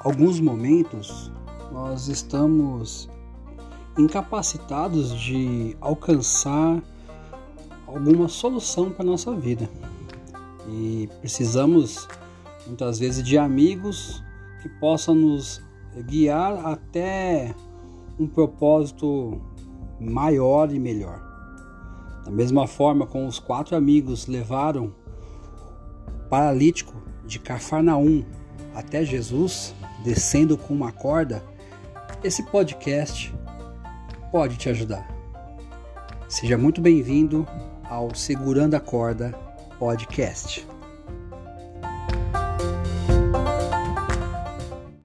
alguns momentos nós estamos incapacitados de alcançar alguma solução para a nossa vida. E precisamos muitas vezes de amigos que possam nos guiar até um propósito maior e melhor. Da mesma forma como os quatro amigos levaram o paralítico de Cafarnaum até Jesus, descendo com uma corda, esse podcast pode te ajudar. Seja muito bem-vindo ao Segurando a Corda Podcast.